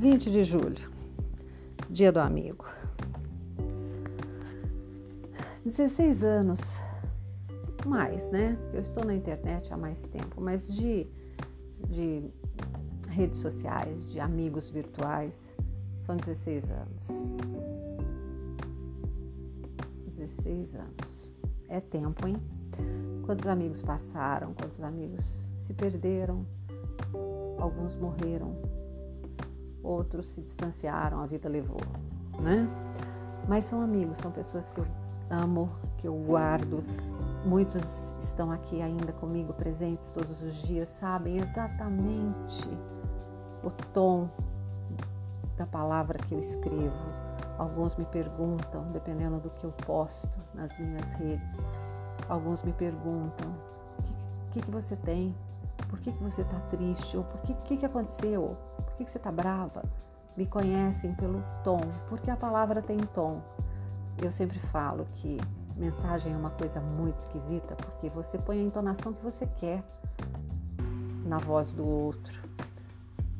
20 de julho, dia do amigo. 16 anos, mais, né? Eu estou na internet há mais tempo, mas de, de redes sociais, de amigos virtuais, são 16 anos. 16 anos. É tempo, hein? Quantos amigos passaram, quantos amigos se perderam, alguns morreram, outros se distanciaram, a vida levou, né? Mas são amigos, são pessoas que eu amo, que eu guardo. Muitos estão aqui ainda comigo presentes todos os dias, sabem exatamente o tom da palavra que eu escrevo. Alguns me perguntam, dependendo do que eu posto nas minhas redes, alguns me perguntam: o que, que, que você tem? Por que, que você está triste? Ou por que, que, que aconteceu? Que, que você está brava? Me conhecem pelo tom, porque a palavra tem tom. Eu sempre falo que mensagem é uma coisa muito esquisita, porque você põe a entonação que você quer na voz do outro.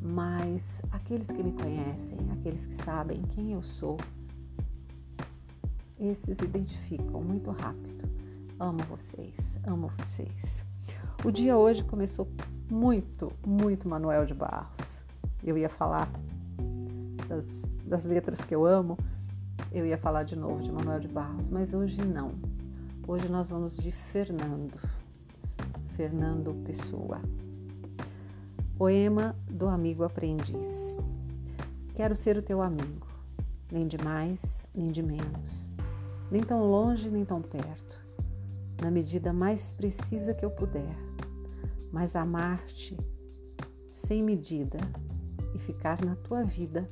Mas aqueles que me conhecem, aqueles que sabem quem eu sou, esses identificam muito rápido. Amo vocês, amo vocês. O dia hoje começou muito, muito Manuel de Barros. Eu ia falar das, das letras que eu amo, eu ia falar de novo de Manuel de Barros, mas hoje não. Hoje nós vamos de Fernando, Fernando Pessoa. Poema do amigo aprendiz. Quero ser o teu amigo, nem de mais, nem de menos, nem tão longe, nem tão perto, na medida mais precisa que eu puder mas amar-te sem medida e ficar na tua vida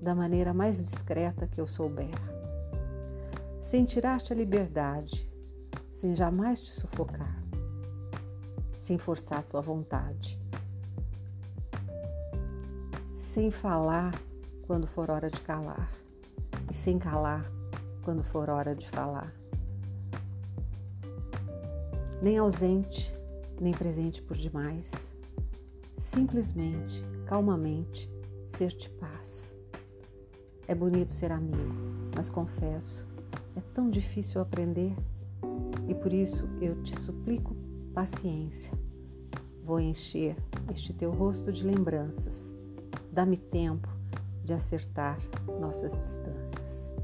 da maneira mais discreta que eu souber. Sem tirar-te a liberdade, sem jamais te sufocar, sem forçar tua vontade, sem falar quando for hora de calar e sem calar quando for hora de falar. Nem ausente, nem presente por demais. Simplesmente, calmamente, ser-te paz. É bonito ser amigo, mas confesso, é tão difícil aprender e por isso eu te suplico paciência. Vou encher este teu rosto de lembranças. Dá-me tempo de acertar nossas distâncias.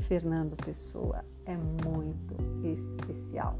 Fernando Pessoa é muito especial.